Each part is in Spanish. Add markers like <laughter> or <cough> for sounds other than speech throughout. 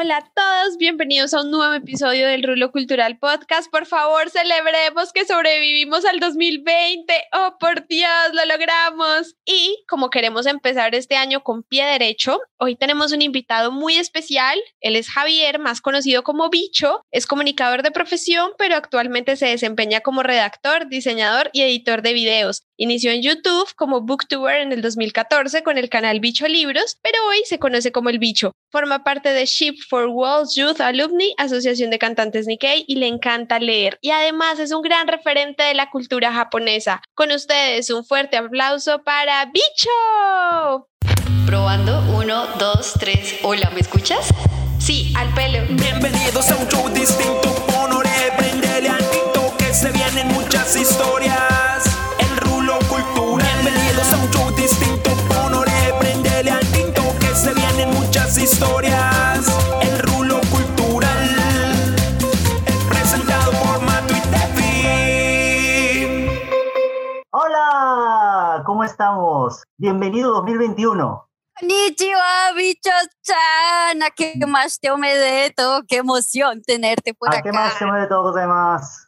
Hola a todos, bienvenidos a un nuevo episodio del Rulo Cultural Podcast. Por favor, celebremos que sobrevivimos al 2020. Oh, por Dios, lo logramos. Y como queremos empezar este año con pie derecho, hoy tenemos un invitado muy especial. Él es Javier, más conocido como Bicho. Es comunicador de profesión, pero actualmente se desempeña como redactor, diseñador y editor de videos. Inició en YouTube como Booktuber en el 2014 con el canal Bicho Libros, pero hoy se conoce como El Bicho. Forma parte de Ship for World Youth Alumni, Asociación de Cantantes Nikkei, y le encanta leer. Y además es un gran referente de la cultura japonesa. Con ustedes, un fuerte aplauso para Bicho. Probando, uno, dos, tres. Hola, ¿me escuchas? Sí, al pelo. Bienvenidos a un show distinto, honore, prendele al que se vienen muchas historias. Muchas historias. El rulo cultural. Presentado por Matu y Tefi. Hola, ¿cómo estamos? Bienvenido 2021. Konnichiwa, bicho-chan. ¿A qué más te omedeto? Qué emoción tenerte por ¿A qué más acá. se de todo demás?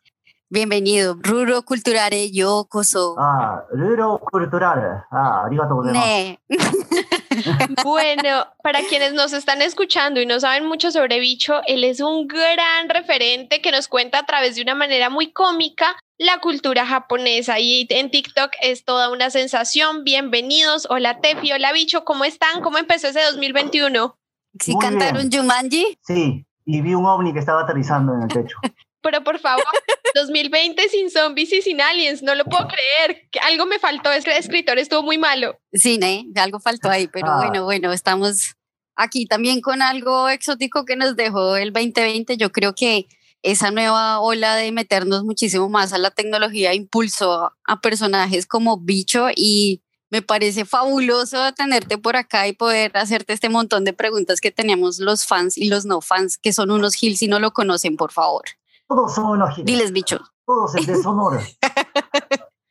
Bienvenido. Ruro Culturare Yokoso. Ah, Ruro Cultural. Ah, arigato gozaimasu. Ne. <laughs> Bueno, para quienes nos están escuchando y no saben mucho sobre Bicho, él es un gran referente que nos cuenta a través de una manera muy cómica la cultura japonesa y en TikTok es toda una sensación. Bienvenidos. Hola Tefi, hola Bicho, ¿cómo están? ¿Cómo empezó ese 2021? ¿Sí Muy cantaron bien. Jumanji? Sí, y vi un ovni que estaba aterrizando en el techo. <laughs> Pero por favor, <laughs> 2020 sin zombies y sin aliens, no lo puedo creer. Que algo me faltó, es que el escritor estuvo muy malo. Sí, ne. Algo faltó ahí, pero Ah. bueno, bueno, estamos aquí también con algo exótico que nos dejó el 2020. Yo creo que esa nueva ola de meternos muchísimo más a la tecnología impulsó a personajes como Bicho y me parece fabuloso tenerte por acá y poder hacerte este montón de preguntas que teníamos los fans y los no fans, que son unos Gil si no lo conocen, por favor. Todos son unos giles. Diles, Bicho, Todos el de Sonora.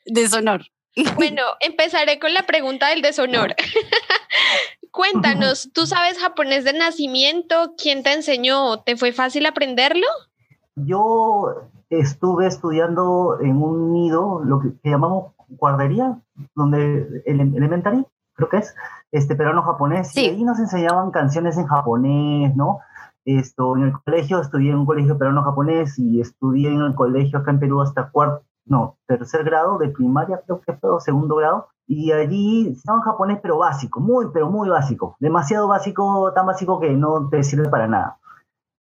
deshonor. <laughs> <laughs> <laughs> Bueno, empezaré con la pregunta del deshonor. Cuéntanos, ¿tú sabes japonés de nacimiento? ¿Quién te enseñó? ¿Te fue fácil aprenderlo? Yo estuve estudiando en un nido, lo que, que llamamos guardería, donde el elementary, creo que es, este peruano japonés, Sí. y ahí nos enseñaban canciones en japonés, ¿no? Esto, en el colegio estudié en un colegio peruano japonés y estudié en el colegio acá en Perú hasta cuarto, no, tercer grado de primaria, creo que fue, segundo grado, y allí enseñaban japonés, pero básico, muy, pero muy básico, demasiado básico, tan básico que no te sirve para nada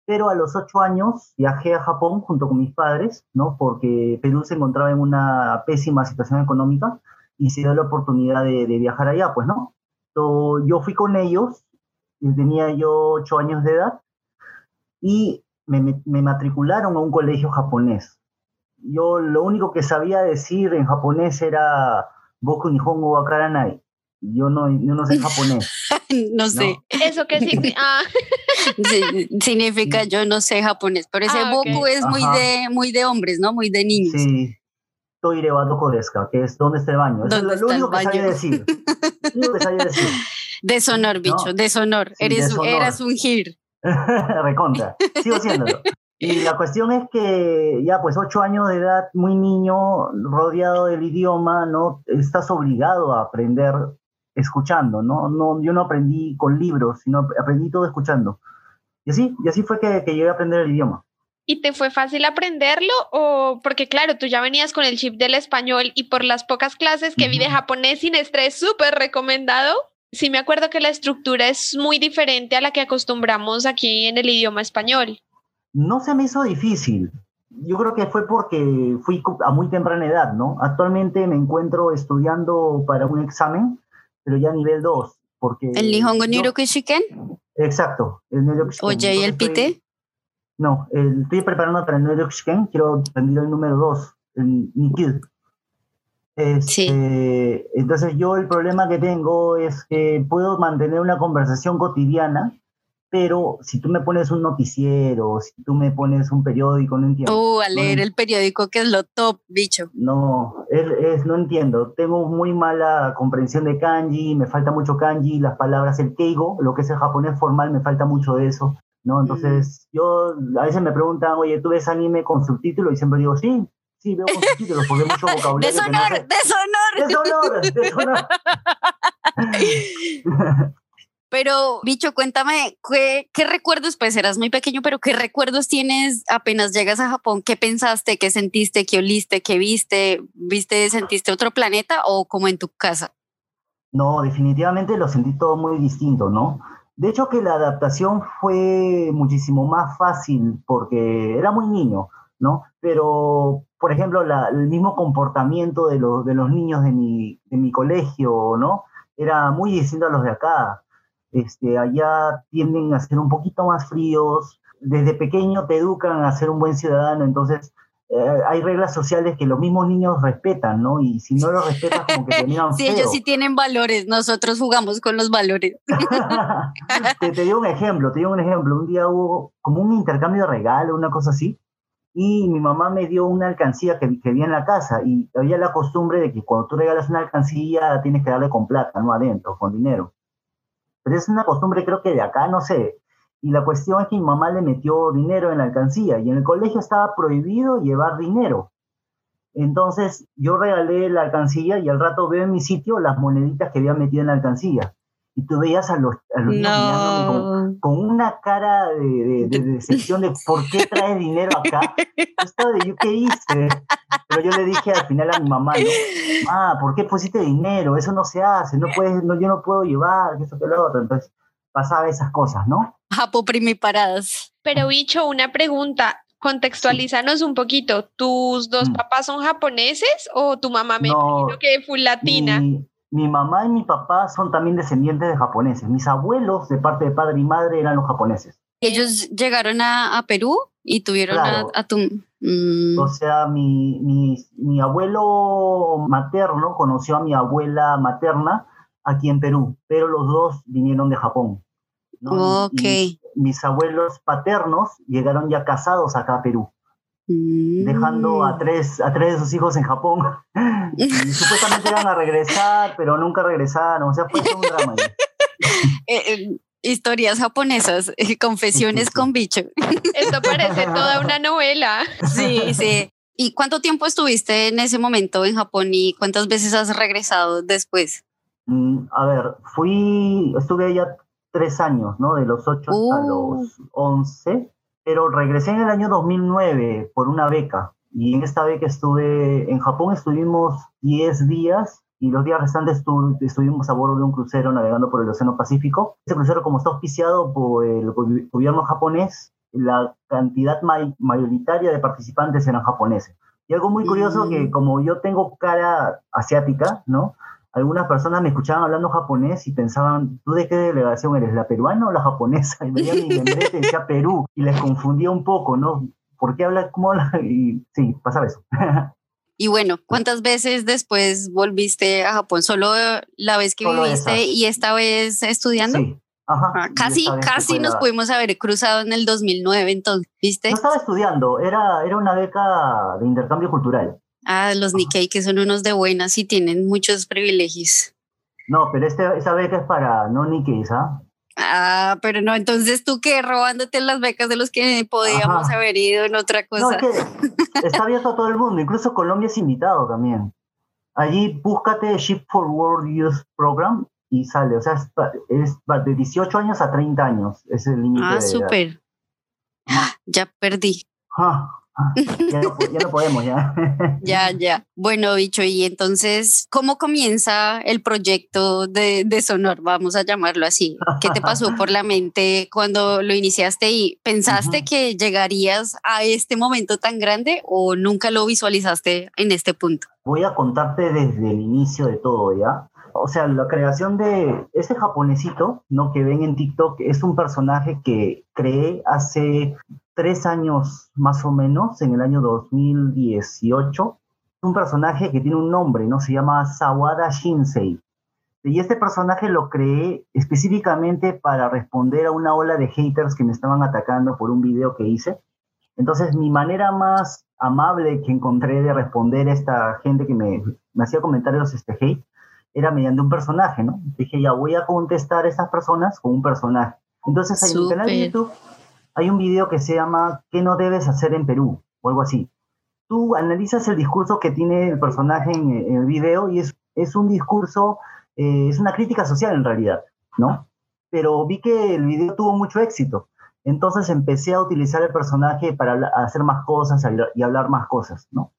pero a los ocho años viajé a Japón junto con mis padres, ¿no? Porque Perú se encontraba en una pésima situación económica y se dio la oportunidad de, de viajar allá, pues, ¿no? Yo fui con ellos, tenía yo ocho años de edad y me, me- matricularon a un colegio japonés. Yo lo único que sabía decir en japonés era Boku Nihongo wa Karanai. Yo no, yo no sé <laughs> japonés. no sé. Eso que sí. <laughs> Ah, Sí, significa yo no sé japonés, pero ese Ah, ok. Boku es muy de, muy de hombres, ¿no? Muy de niños. Sí. Toire wa doko desu ka, que es ¿dónde está el baño? Eso es ¿Dónde lo, lo está el único que sabía baño? decir. Lo único que sabía decir. <laughs> Deshonor, bicho, deshonor. Sí, Eres, deshonor. Eras un gir. <laughs> Recontra. Sigo siéndolo. <laughs> Y la cuestión es que ya pues ocho años de edad, muy niño, rodeado del idioma, ¿no? Estás obligado a aprender escuchando, ¿no? no yo no aprendí con libros, sino aprendí todo escuchando. Y así, y así fue que, que llegué a aprender el idioma. ¿Y te fue fácil aprenderlo? O porque claro, tú ya venías con el chip del español y por las pocas clases que vi de japonés sin estrés, súper recomendado. Sí me acuerdo que la estructura es muy diferente a la que acostumbramos aquí en el idioma español. No se me hizo difícil. Yo creo que fue porque fui a muy temprana edad, ¿no? Actualmente me encuentro estudiando para un examen, pero ya nivel 2. Porque ¿El Nihongo yo- Niroku Shiken? Exacto. El Nyoryukushiken. Oye, ¿y el pite? No, el- estoy preparando para el Nyoryukushiken, quiero rendir el número 2, el Nikyu. Este, Entonces yo el problema que tengo es que puedo mantener una conversación cotidiana, pero si tú me pones un noticiero, si tú me pones un periódico, no entiendo. Uh, a leer No, el periódico que es lo top, bicho. No, es, es- no entiendo. Tengo muy mala comprensión de kanji, me falta mucho kanji, las palabras, el keigo, lo que es el japonés formal, me falta mucho de eso. ¿no? Entonces, yo, a veces me preguntan, oye, ¿tú ves anime con subtítulos? Y siempre digo, sí, sí, veo subtítulos, porque mucho vocabulario. ¡Deshonor! ¡Deshonor! ¡Deshonor! ¡Deshonor! <laughs> Pero, bicho, cuéntame, ¿qué, ¿qué recuerdos? Pues eras muy pequeño, pero ¿qué recuerdos tienes apenas llegas a Japón? ¿Qué pensaste? ¿Qué sentiste? ¿Qué oliste? ¿Qué viste? ¿Viste, sentiste otro planeta o como en tu casa? No, definitivamente lo sentí todo muy distinto, ¿no? De hecho que la adaptación fue muchísimo más fácil porque era muy niño, ¿no? Pero, por ejemplo, la- el mismo comportamiento de, los de los niños de mi, de mi colegio, ¿no? Era muy distinto a los de acá. Este, allá tienden a ser un poquito más fríos. Desde pequeño te educan a ser un buen ciudadano, entonces eh, hay reglas sociales que los mismos niños respetan, ¿no? Y si no los respetas, como que te miran <laughs> Sí, feo. ellos sí tienen valores, nosotros jugamos con los valores. <laughs> te, te digo un ejemplo, te digo un ejemplo. Un día hubo como un intercambio de regalo, una cosa así, y mi mamá me dio una alcancía que, que había en la casa, y había la costumbre de que cuando tú regalas una alcancía tienes que darle con plata, no adentro, con dinero. Pero es una costumbre creo que de acá, no sé. Y la cuestión es que mi mamá le metió dinero en la alcancía, y en el colegio estaba prohibido llevar dinero. Entonces yo regalé la alcancía y al rato veo en mi sitio las moneditas que había metido en la alcancía. Y tú veías a los, a los niños mirándome con, una cara de, de, de decepción de por qué traes dinero acá. Estaba de yo qué hice. Pero yo le dije al final a mi mamá, ¿no? <laughs> Ah, ¿por qué pusiste dinero? Eso no se hace, no puedes, no, yo no puedo llevar, eso que lo otro. Entonces pasaba esas cosas, ¿no? Japo primiparadas. Pero bicho, una pregunta. Contextualízanos un poquito. ¿Tus dos Mm. papás son japoneses o tu mamá me No, imagino que full latina? Mi, mi mamá y mi papá son también descendientes de japoneses. Mis abuelos, de parte de padre y madre, eran los japoneses. Ellos llegaron a, a Perú y tuvieron Claro. a, a tu... mm, O sea, mi, mi, mi abuelo materno conoció a mi abuela materna aquí en Perú, pero los dos vinieron de Japón. ¿no? Ok. Y mis abuelos paternos llegaron ya casados acá a Perú. Dejando a tres, a tres de sus hijos en Japón. <laughs> y supuestamente iban a regresar, pero nunca regresaron. O sea, fue todo un drama. <laughs> Eh, eh, historias japonesas, eh, confesiones Sí, sí, sí. con bicho. <laughs> Esto parece toda una novela. Sí, sí. ¿Y cuánto tiempo estuviste en ese momento en Japón y cuántas veces has regresado después? Mm, A ver, fui, estuve allá tres años, ¿no? De los ocho hasta Uh. los once, pero regresé en el año 2009 por una beca. Y en esta beca estuve, en Japón estuvimos 10 días y los días restantes estu- estuvimos a bordo de un crucero navegando por el Océano Pacífico. Este crucero, como está auspiciado por el go- gobierno japonés, la cantidad may- mayoritaria de participantes eran japoneses. Y algo muy curioso Mm. que como yo tengo cara asiática, ¿no? Algunas personas me escuchaban hablando japonés y pensaban, ¿tú de qué delegación eres? ¿La peruana o la japonesa? Y veían mi y decía Perú y les confundía un poco, ¿no? ¿Por qué habla como la...? Y sí, pasaba eso. Y bueno, ¿cuántas veces después volviste a Japón? ¿Solo la vez que Solo viviste esa. y esta vez estudiando? Sí. Ajá. Ah, casi, casi nos pudimos haber cruzado en el 2009, entonces, ¿viste? No estaba estudiando, era, era una beca de intercambio cultural. Ah, los Nikkei que son unos de buenas y tienen muchos privilegios. No, pero este, esa beca es para no Nikkeis, ¿ah? Ah, pero no, entonces tú qué, robándote las becas de los que podíamos Ajá. haber ido en otra No, cosa. es que <laughs> está abierto a todo el mundo, incluso Colombia es invitado también. Allí búscate Ship for World Youth Program y sale, o sea, es, de 18 años a 30 años, es el límite Ah, súper. Ya perdí. Ah, ah, ya, no, ya no podemos, ya. <laughs> Ya, ya. Bueno, bicho, y entonces, ¿cómo comienza el proyecto de, de Sonor? Vamos a llamarlo así. ¿Qué te pasó por la mente cuando lo iniciaste y pensaste que llegarías a este momento tan grande o nunca lo visualizaste en este punto? Voy a contarte desde el inicio de todo, ¿ya? O sea, la creación de ese japonesito, ¿no? Que ven en TikTok, es un personaje que creé hace tres años más o menos, en el año 2018. Es un personaje que tiene un nombre, ¿no? Se llama Sawada Shinsei. Y este personaje lo creé específicamente para responder a una ola de haters que me estaban atacando por un video que hice. Entonces, mi manera más amable que encontré de responder a esta gente que me, me hacía comentarios este hate era mediante un personaje, ¿no? Dije, ya voy a contestar a estas personas con un personaje. Entonces, en mi canal de. YouTube hay un video que se llama ¿Qué no debes hacer en Perú? o algo así. Tú analizas el discurso que tiene el personaje en, en el video y es, es un discurso, eh, es una crítica social en realidad, ¿no? Pero vi que el video tuvo mucho éxito. Entonces empecé a utilizar el personaje para hacer más cosas y hablar más cosas, ¿no?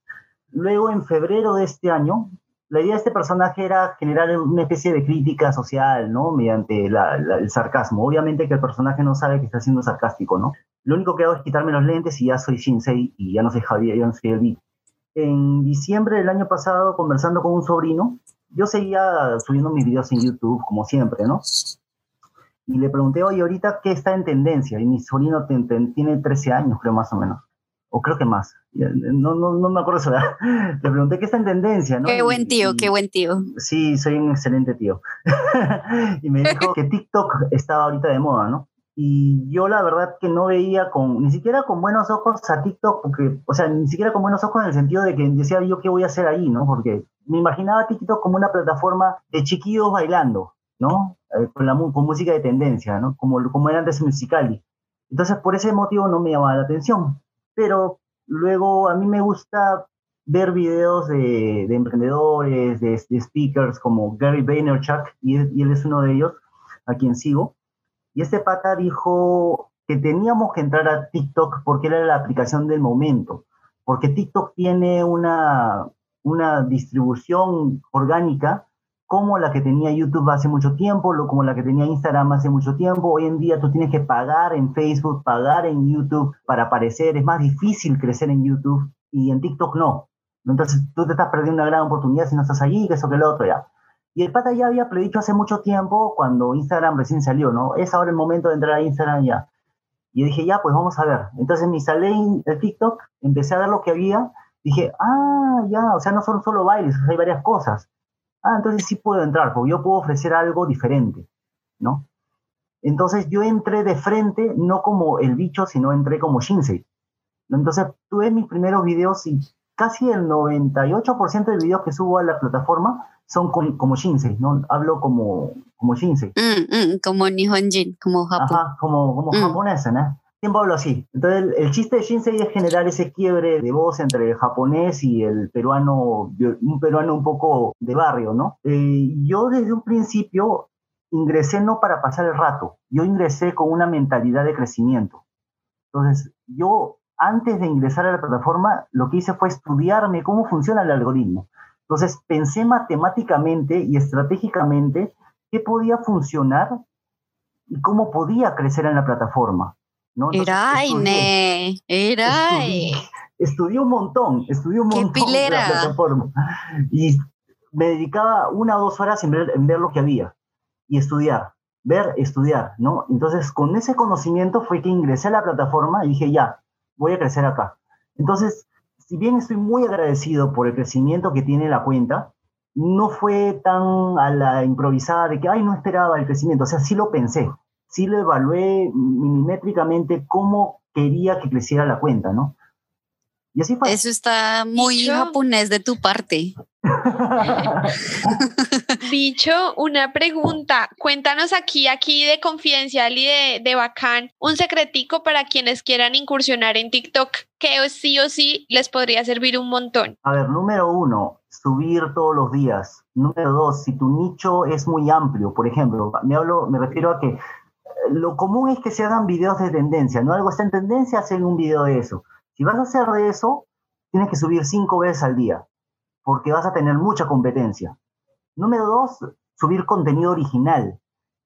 Luego, en febrero de este año, la idea de este personaje era generar una especie de crítica social, ¿no? Mediante la- el sarcasmo. Obviamente que el personaje no sabe que está siendo sarcástico, ¿no? Lo único que hago es quitarme los lentes y ya soy Shinsei y ya no soy Javier, ya no soy el Vic. En diciembre del año pasado, conversando con un sobrino, yo seguía subiendo mis videos en YouTube, como siempre, ¿no? Y le pregunté, oye, ahorita, ¿qué está en tendencia? Y mi sobrino tiene 13 años, creo, más o menos. O creo que más. No, no, no me acuerdo su <laughs> edad. Le pregunté, ¿qué está en tendencia? ¿no? Qué buen tío, y- qué buen tío. Sí, soy un excelente tío. <laughs> y me dijo que TikTok estaba ahorita de moda, ¿no? Y yo la verdad que no veía con, ni siquiera con buenos ojos a TikTok, porque, o sea, ni siquiera con buenos ojos en el sentido de que decía yo qué voy a hacer ahí, ¿no? Porque me imaginaba TikTok como una plataforma de chiquillos bailando, ¿no? Eh, con, la, con música de tendencia, ¿no? Como, como era antes Musicali. Entonces, por ese motivo no me llamaba la atención. Pero luego a mí me gusta ver videos de, de emprendedores, de, de speakers como Gary Vaynerchuk, y, y él es uno de ellos, a quien sigo. Y este pata dijo que teníamos que entrar a TikTok porque era la aplicación del momento, porque TikTok tiene una, una distribución orgánica como la que tenía YouTube hace mucho tiempo, como la que tenía Instagram hace mucho tiempo. Hoy en día tú tienes que pagar en Facebook, pagar en YouTube para aparecer. Es más difícil crecer en YouTube y en TikTok no. Entonces tú te estás perdiendo una gran oportunidad si no estás allí, que eso que lo otro ya. Y el pata ya había predicho hace mucho tiempo, cuando Instagram recién salió, ¿no? Es ahora el momento de entrar a Instagram ya. Y yo dije, ya, pues vamos a ver. Entonces me instalé en el TikTok, empecé a ver lo que había, dije, ah, ya, o sea, no son solo bailes, hay varias cosas. Ah, entonces sí puedo entrar, porque yo puedo ofrecer algo diferente, ¿no? Entonces yo entré de frente, no como el bicho, sino entré como Shinsei. Entonces tuve mis primeros videos y casi el 98% de videos que subo a la plataforma son con- como Shinsei, ¿no? Hablo como, como Shinsei. Mm, mm, como Nihonjin, como Japón. Ajá, como, como Mm. japonesa, ¿no? Siempre hablo así. Entonces, el, el chiste de Shinsei es generar ese quiebre de voz entre el japonés y el peruano, un peruano un poco de barrio, ¿no? Eh, yo desde un principio ingresé no para pasar el rato, yo ingresé con una mentalidad de crecimiento. Entonces, yo antes de ingresar a la plataforma, lo que hice fue estudiarme cómo funciona el algoritmo. Entonces, pensé matemáticamente y estratégicamente qué podía funcionar y cómo podía crecer en la plataforma. ¿No? Eraine, Eraine. estudié, estudié un montón, estudié un ¡Qué montón de la plataforma. Y me dedicaba una o dos horas en ver, en ver lo que había y estudiar, ver, estudiar, ¿no? Entonces, con ese conocimiento fue que ingresé a la plataforma y dije, ya, voy a crecer acá. Entonces, si bien estoy muy agradecido por el crecimiento que tiene la cuenta, no fue tan a la improvisada de que, ay, no esperaba el crecimiento. O sea, sí lo pensé, sí lo evalué milimétricamente cómo quería que creciera la cuenta, ¿no? Y así fue. Eso está muy Bicho. japonés de tu parte. <laughs> Bicho, una pregunta. Cuéntanos aquí, aquí de confidencial y de, de bacán, un secretico para quienes quieran incursionar en TikTok que sí o sí les podría servir un montón. A ver, número uno, subir todos los días. Número dos, si tu nicho es muy amplio, por ejemplo, me, hablo, me refiero a que lo común es que se hagan videos de tendencia, ¿no? Algo está en tendencia, hacen un video de eso. Si vas a hacer de eso, tienes que subir cinco veces al día, porque vas a tener mucha competencia. Número dos, subir contenido original.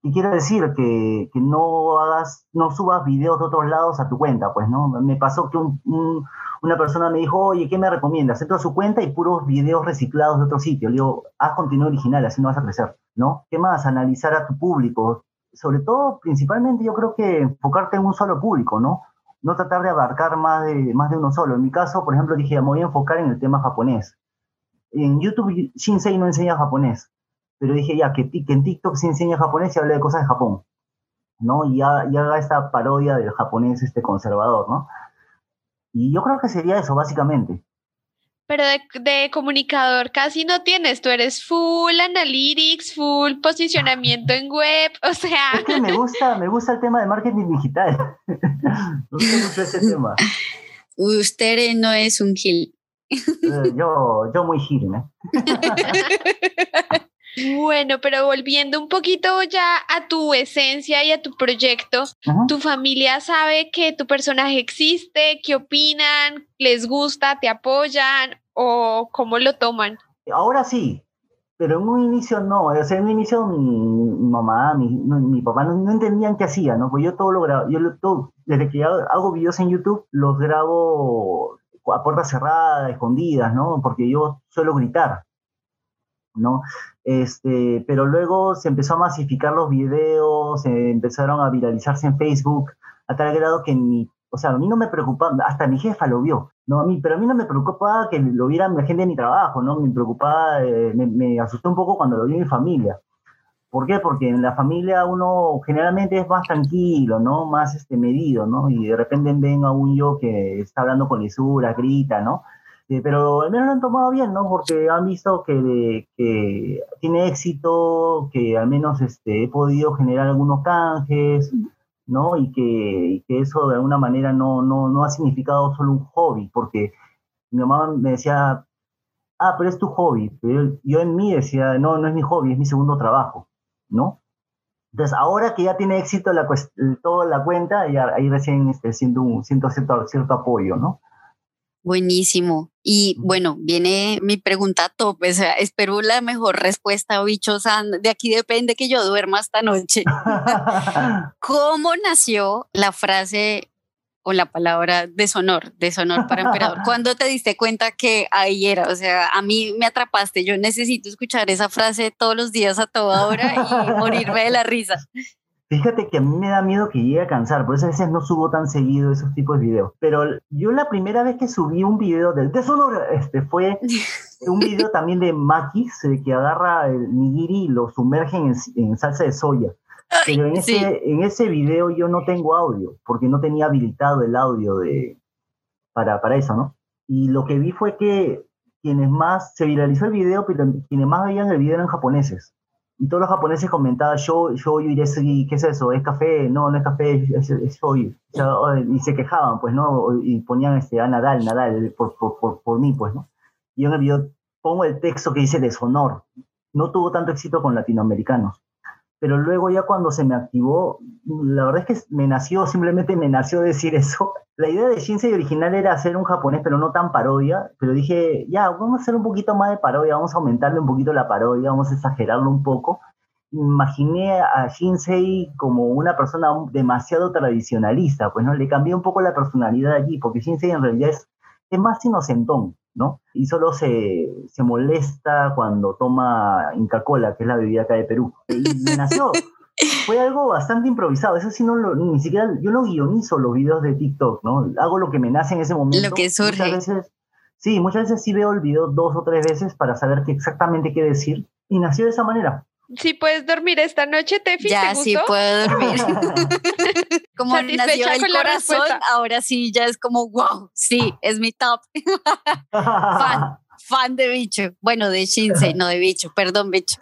Y quiero decir que, que no hagas, no subas videos de otros lados a tu cuenta, pues, ¿no? Me pasó que un, un, una persona me dijo, oye, ¿qué me recomiendas? Entro a su cuenta y puros videos reciclados de otro sitio. Le digo, haz contenido original, así no vas a crecer, ¿no? ¿Qué más? Analizar a tu público. Sobre todo, principalmente, yo creo que enfocarte en un solo público, ¿no? No tratar de abarcar más de, más de uno solo. En mi caso, por ejemplo, dije, me voy a enfocar en el tema japonés. En YouTube, Shinsei no enseña japonés, pero dije ya, que, en TikTok se enseña japonés y habla de cosas de Japón, ¿no? Y, ha, y haga esta parodia del japonés este conservador, ¿no? Y yo creo que sería eso, básicamente. Pero de, de, comunicador casi no tienes, tú eres full analytics, full posicionamiento en web, <laughs> o sea... Es que me gusta, me gusta el tema de marketing digital. <laughs> me gusta mucho ese tema. Usted no es un gil. Eh, yo, yo muy gil, ¿no? <laughs> Bueno, pero volviendo un poquito ya a tu esencia y a tu proyecto, Ajá. ¿tu familia sabe que tu personaje existe? ¿Qué opinan? ¿Les gusta? ¿Te apoyan? ¿O cómo lo toman? Ahora sí, pero en un inicio no. O sea, en un inicio mi, mi mamá, mi, no, mi papá no, no entendían qué hacía, ¿no? Pues yo todo lo grabo, yo lo, todo, desde que hago, hago videos en YouTube, los grabo a puerta cerrada, escondidas, ¿no? Porque yo suelo gritar, ¿no? Este, pero luego se empezó a masificar los videos, se empezaron a viralizarse en Facebook, a tal grado que mi, o sea, a mí no me preocupaba, hasta mi jefa lo vio, ¿no? A mí, pero a mí no me preocupaba que lo vieran la gente de mi trabajo, ¿no? Me preocupaba, eh, me, me asustó un poco cuando lo vio mi familia. ¿Por qué? Porque en la familia uno generalmente es más tranquilo, ¿no? Más este, medido, ¿no? Y de repente ven a un yo que está hablando con lisura, grita, ¿no? Eh, pero al menos lo han tomado bien, ¿no? Porque han visto que, tiene éxito, que al menos este, he podido generar algunos canjes, ¿no? Y que, y que eso de alguna manera no, no, no ha significado solo un hobby, porque mi mamá me decía, ah, pero es tu hobby. Pero yo, en mí decía, no, no es mi hobby, es mi segundo trabajo, ¿no? Entonces, ahora que ya tiene éxito toda la cuenta, ya ahí recién este, siento, un, siento cierto, cierto apoyo, ¿no? Buenísimo. Y bueno, viene mi pregunta top. O sea, espero la mejor respuesta, bichos. De aquí depende que yo duerma esta noche. <laughs> ¿Cómo nació la frase o la palabra deshonor, deshonor para emperador? <laughs> ¿Cuándo te diste cuenta que ahí era? O sea, a mí me atrapaste. Yo necesito escuchar esa frase todos los días a toda hora y morirme de la risa. Fíjate que a mí me da miedo que llegue a cansar, por eso a veces no subo tan seguido esos tipos de videos. Pero yo la primera vez que subí un video del deshonor este, fue <laughs> un video también de Makis, que agarra el nigiri y lo sumerge en, en salsa de soya. Pero en ese, sí. en ese video yo no tengo audio, porque no tenía habilitado el audio de, para, para eso, ¿no? Y lo que vi fue que quienes más, se viralizó el video, pero quienes más veían el video eran japoneses y todos los japoneses comentaban show, show y ¿qué es eso? ¿Es café? No, no es café, es, es. O sea, y se quejaban, pues, ¿no? Y ponían este, a Nadal, Nadal, por, por, por, por mí, pues, ¿no? Y yo en el video pongo el texto que dice deshonor. No tuvo tanto éxito con latinoamericanos. Pero luego ya cuando se me activó, la verdad es que me nació, <laughs> simplemente me nació decir eso. La idea de Shinsei original era hacer un japonés, pero no tan parodia. Pero dije, ya, vamos a hacer un poquito más de parodia, vamos a aumentarle un poquito la parodia, vamos a exagerarlo un poco. Imaginé a Shinsei como una persona demasiado tradicionalista, pues no, le cambié un poco la personalidad allí, porque Shinsei en realidad es, es más inocentón, ¿no? Y solo se, se molesta cuando toma Inca Cola, que es la bebida acá de Perú. Y me nació. <laughs> Fue algo bastante improvisado. Eso sí, no lo, ni siquiera yo no guionizo los videos de TikTok, ¿no? Hago lo que me nace en ese momento. Lo que surge. Muchas veces, sí, muchas veces sí veo el video dos o tres veces para saber qué exactamente qué decir. Y nació de esa manera. Sí, puedes dormir esta noche, Tefi. Ya, ¿te gustó? sí puedo dormir. <laughs> como nació el corazón, ahora sí ya es como, wow, sí, es mi top. <laughs> Fan fan de bicho. Bueno, de Shinsei, no de bicho. Perdón, bicho.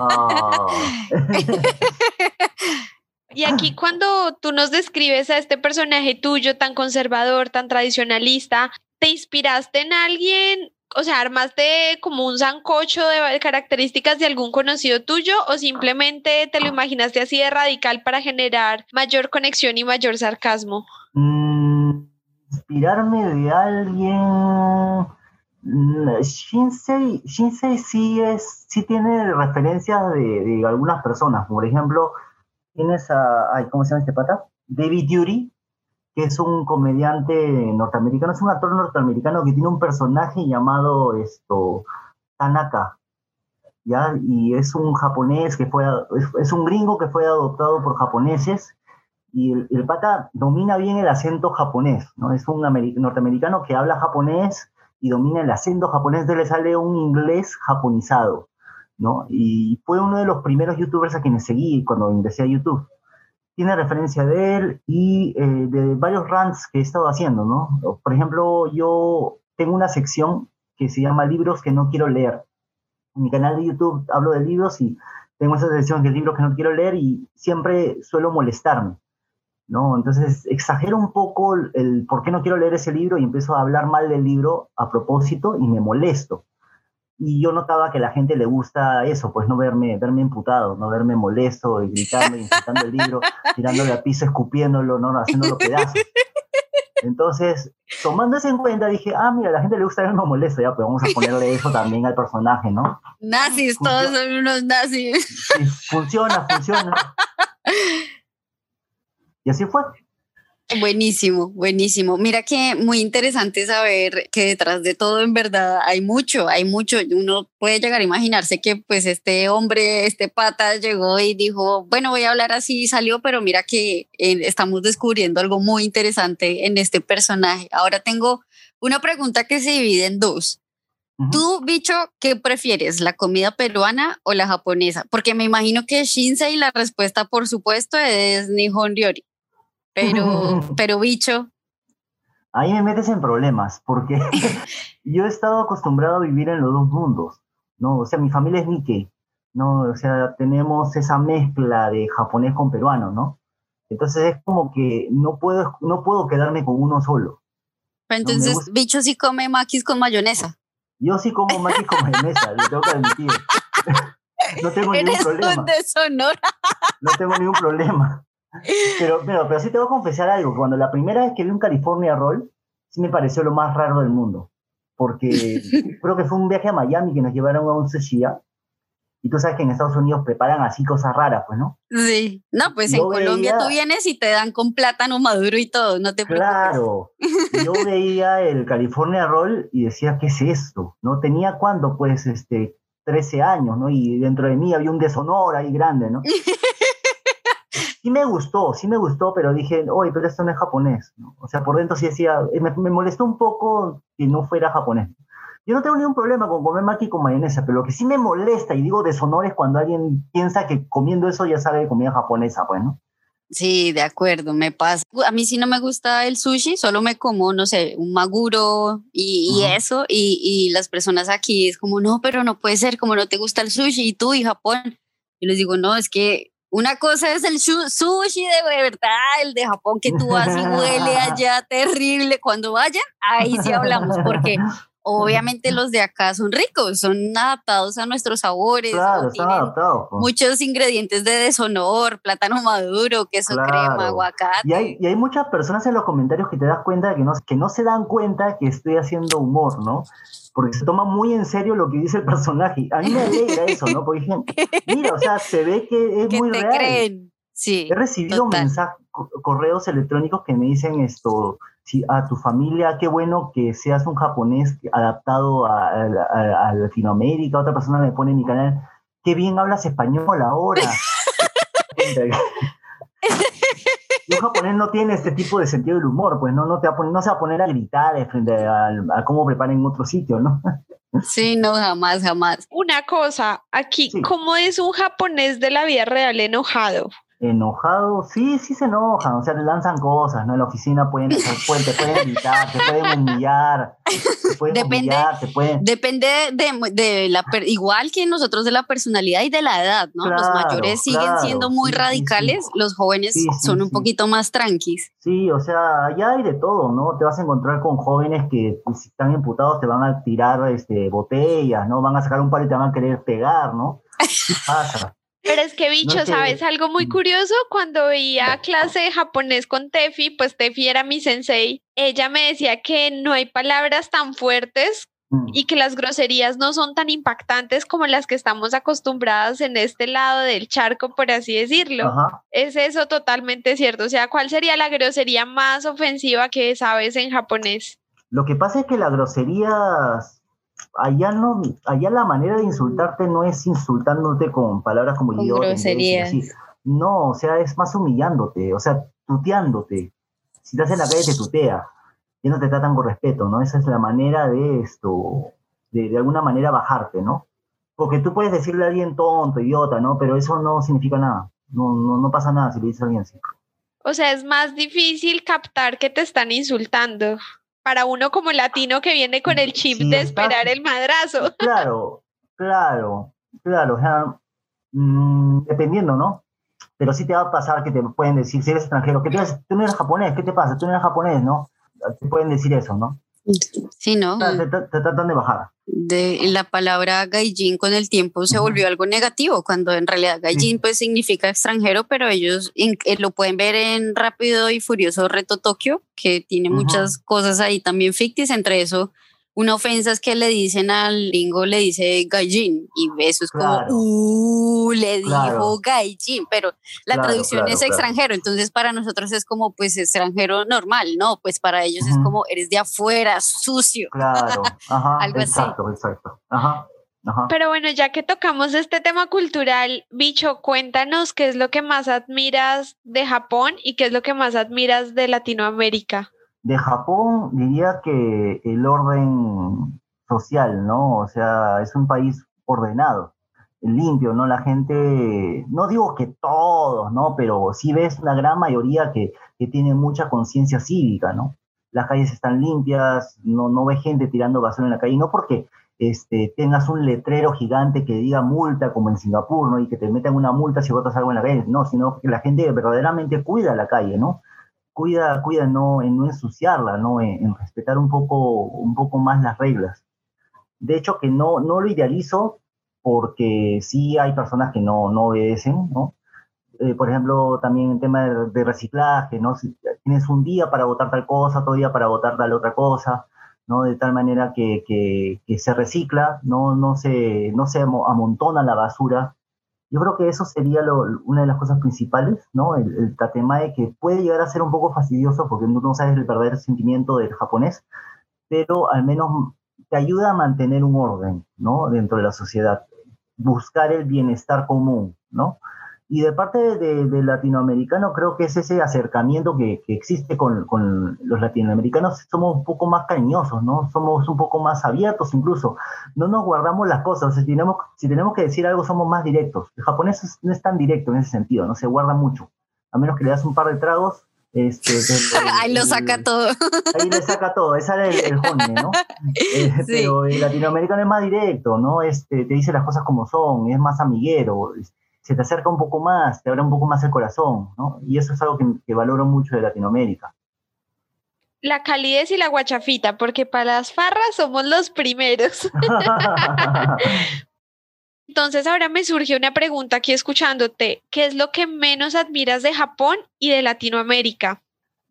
Oh. y aquí cuando tú nos describes a este personaje tuyo tan conservador, tan tradicionalista, ¿te inspiraste en alguien? O sea, ¿armaste como un zancocho de características de algún conocido tuyo o simplemente te lo imaginaste así de radical para generar mayor conexión y mayor sarcasmo? Mm, inspirarme de alguien... Shinsei, Shinsei sí, es, sí tiene referencias de, de, algunas personas. Por ejemplo, tienes a, ay, ¿cómo se llama este pata? David Dury, que es un comediante norteamericano, es un actor norteamericano que tiene un personaje llamado esto, Tanaka. ¿ya? Y es un japonés que fue, es, es un gringo que fue adoptado por japoneses y el, el, pata domina bien el acento japonés, ¿no? Es un norteamericano que habla japonés y domina el acento japonés, entonces le sale un inglés japonizado, ¿no? Y fue uno de los primeros youtubers a quienes seguí cuando ingresé a YouTube. Tiene referencia de él y eh, de varios rants que he estado haciendo, ¿no? Por ejemplo, yo tengo una sección que se llama Libros que no quiero leer. En mi canal de YouTube hablo de libros y tengo esa sección de libros que no quiero leer y siempre suelo molestarme. ¿no? Entonces exagero un poco el, el, por qué no quiero leer ese libro y empiezo a hablar mal del libro a propósito y me molesto. Y yo notaba que a la gente le gusta eso, pues no verme, verme imputado, no verme molesto, y gritando, insultando el libro, <laughs> tirándole a piso, escupiéndolo, ¿no? haciéndolo <laughs> pedazos. Entonces, tomando eso en cuenta, dije, ah, mira, a la gente le gusta verme molesto, ya, pues vamos a ponerle eso también al personaje, ¿no? Nazis, todos son unos nazis. Sí, funciona, funciona. <laughs> Y así fue. Buenísimo, buenísimo. Mira que muy interesante saber que detrás de todo en verdad hay mucho, hay mucho. Uno puede llegar a imaginarse que pues este hombre, este pata llegó y dijo, bueno, voy a hablar así y salió, pero mira que eh, estamos descubriendo algo muy interesante en este personaje. Ahora tengo una pregunta que se divide en dos. Tú, bicho, ¿qué prefieres, la comida peruana o la japonesa? Porque me imagino que Shinsei la respuesta, por supuesto, es Nihon Ryori. Pero, <laughs> pero bicho. Ahí me metes en problemas, porque <laughs> <laughs> yo he estado acostumbrado a vivir en los dos mundos, ¿no? O sea, mi familia es Nikkei, ¿no? O sea, tenemos esa mezcla de japonés con peruano, ¿no? Entonces es como que no puedo, no puedo quedarme con uno solo. entonces, no bicho sí come maquis con mayonesa. Yo sí como maquis con mayonesa, le tengo que admitir. no tengo ningún problema. Un no tengo ningún problema. Pero, pero, pero sí te voy a confesar algo. Cuando la primera vez que vi un California Roll, sí me pareció lo más raro del mundo. Porque <laughs> creo que fue un viaje a Miami que nos llevaron a un sushi y tú sabes que en Estados Unidos preparan así cosas raras, pues, ¿no? Sí. No, pues en Colombia tú vienes y te dan con plátano maduro y todo, no te preocupes. Claro. Yo <laughs> veía el California Roll y decía, ¿qué es esto? ¿No? Tenía cuando, pues, este, 13 años, ¿no? Y dentro de mí había un deshonor ahí grande, ¿no? <laughs> sí me gustó, sí me gustó, pero dije, oye, pero esto no es japonés. ¿no? O sea, por dentro sí decía, eh, me, me, molestó un poco que no fuera japonés. Yo no tengo ningún problema con comer maki con mayonesa, pero lo que sí me molesta, y digo deshonor, es cuando alguien piensa que comiendo eso ya sabe de comida japonesa, pues, ¿no? Sí, de acuerdo, me pasa. A mí sí no me gusta el sushi, solo me como, no sé, un maguro y, y eso, y, y, las personas aquí es como, no, pero no puede ser, como no te gusta el sushi, y tú y Japón. Y les digo, no, es que una cosa es el sushi de verdad, el de Japón que tú vas y huele <laughs> allá terrible. Cuando vayan, ahí sí hablamos, porque obviamente los de acá son ricos, son adaptados a nuestros sabores. Claro, están adaptados. Pues. Muchos ingredientes de deshonor, plátano maduro, queso claro. crema, aguacate. Y hay, y hay muchas personas en los comentarios que te das cuenta que no, que no se dan cuenta que estoy haciendo humor, ¿no? Porque se toma muy en serio lo que dice el personaje. A mí me alegra eso, ¿no? Porque mira, o sea, se ve que es que muy te real. creen. Sí, He recibido mensajes, correos electrónicos que me dicen esto, si a tu familia, qué bueno que seas un japonés adaptado a, a Latinoamérica, otra persona me pone en mi canal, qué bien hablas español ahora. <laughs> un japonés no tiene este tipo de sentido del humor, pues no, no, te va a poner, no se va a poner a gritar frente a, a cómo preparan en otro sitio, ¿no? <laughs> Sí, no, jamás, jamás. Una cosa, aquí, sí. ¿cómo es un japonés de la vida real enojado? Enojado, sí, sí se enojan, o sea, lanzan cosas, ¿no? En la oficina pueden, pueden te pueden gritar, te pueden humillar, te pueden depende, humillar, te pueden... Depende de, de la, igual que nosotros de la personalidad y de la edad, ¿no? Claro, los mayores siguen claro, siendo muy sí, radicales, sí, los jóvenes son un poquito más tranquis. Sí, o sea, allá hay de todo, ¿no? Te vas a encontrar con jóvenes que si están imputados te van a tirar este, botellas, ¿no? Van a sacar un palo y te van a querer pegar, ¿no? ¿Qué pasa? Pero es que, bicho, No ¿sabes algo muy curioso? Cuando veía clase de japonés con Tefi, pues Tefi era mi sensei, ella me decía que no hay palabras tan fuertes Mm. y que las groserías no son tan impactantes como las que estamos acostumbradas en este lado del charco, por así decirlo. Ajá. Es eso totalmente cierto. O sea, ¿cuál sería la grosería más ofensiva que sabes en japonés? Lo que pasa es que la grosería, allá no, allá la manera de insultarte no es insultándote con palabras como idiota. No, o sea, es más humillándote, o sea, tuteándote. Si estás en la calle te tutea, ya no te tratan con respeto, ¿no? Esa es la manera de esto, de, de alguna manera bajarte, ¿no? Porque tú puedes decirle a alguien tonto, idiota, ¿no? Pero eso no significa nada. No, no, no pasa nada si le dices a alguien así. O sea, es más difícil captar que te están insultando. Para uno como latino que viene con el chip Si de estás- esperar el madrazo. Claro, claro, claro, o sea, mm, dependiendo, ¿no? Pero sí te va a pasar que te pueden decir, si eres extranjero, que tú, eres- tú no eres japonés, ¿qué te pasa? Tú no eres japonés, ¿no? Te pueden decir eso, ¿no? Sí, ¿no? Te, te- te tratan de bajar. de la palabra gaijin con el tiempo se volvió algo negativo, cuando en realidad gaijin pues significa extranjero, pero ellos in- eh, lo pueden ver en Rápido y Furioso Reto Tokio, que tiene Ujú. muchas cosas ahí también ficticias, entre eso una ofensa es que le dicen al gringo, le dice gaijin, y eso es Claro. como, uh, le Claro. dijo gaijin, pero la Claro, traducción claro, es claro. extranjero, entonces para nosotros es como pues extranjero normal, ¿no? Pues para ellos es como eres de afuera, sucio. Claro, <laughs> ajá, Algo así. exacto, exacto, ajá, ajá. Pero bueno, ya que tocamos este tema cultural, bicho, cuéntanos qué es lo que más admiras de Japón y qué es lo que más admiras de Latinoamérica. De Japón diría que el orden social, ¿no? O sea, es un país ordenado, limpio, ¿no? La gente, no digo que todos, ¿no? Pero sí ves una gran mayoría que, que tiene mucha conciencia cívica, ¿no? Las calles están limpias, no, no ves gente tirando basura en la calle, no porque este, tengas un letrero gigante que diga multa como en Singapur, ¿no? Y que te metan una multa si botas algo en la calle, no, sino que la gente verdaderamente cuida la calle, ¿no? Cuida, cuida no, en no ensuciarla, ¿no? En, en respetar un poco, un poco más las reglas. De hecho, que no, no lo idealizo porque sí hay personas que no, no obedecen, ¿no? Eh, por ejemplo, también el tema de, de reciclaje, ¿no? Si tienes un día para votar tal cosa, otro día para votar tal otra cosa, ¿no? De tal manera que, que, que se recicla, no, no, se, no se amo- amontona la basura, yo creo que eso sería lo- una de las cosas principales, ¿no? El, el tatemae que puede llegar a ser un poco fastidioso porque no, no sabes el verdadero sentimiento del japonés, pero al menos te ayuda a mantener un orden, ¿no? Dentro de la sociedad, buscar el bienestar común, ¿no? Y de parte de, de latinoamericano creo que es ese acercamiento que, que existe con, con los latinoamericanos, somos un poco más cariñosos, ¿no? Somos un poco más abiertos incluso, no nos guardamos las cosas. Si, tenemos, si tenemos que decir algo, somos más directos. El japonés no es tan directo en ese sentido, no se guarda mucho. A menos que le das un par de tragos. Este, el- <laughs> Ahí lo el- saca todo. Ahí le saca todo, ese era el, el honne, ¿no? <laughs> Eh, Sí. Pero el latinoamericano es más directo, ¿no? Este, te dice las cosas como son, es más amiguero, se te acerca un poco más, te abre un poco más el corazón, ¿no? Y eso es algo que, que valoro mucho de Latinoamérica. La calidez y la guachafita, porque para las farras somos los primeros. <laughs> Entonces ahora me surge una pregunta aquí escuchándote. ¿Qué es lo que menos admiras de Japón y de Latinoamérica?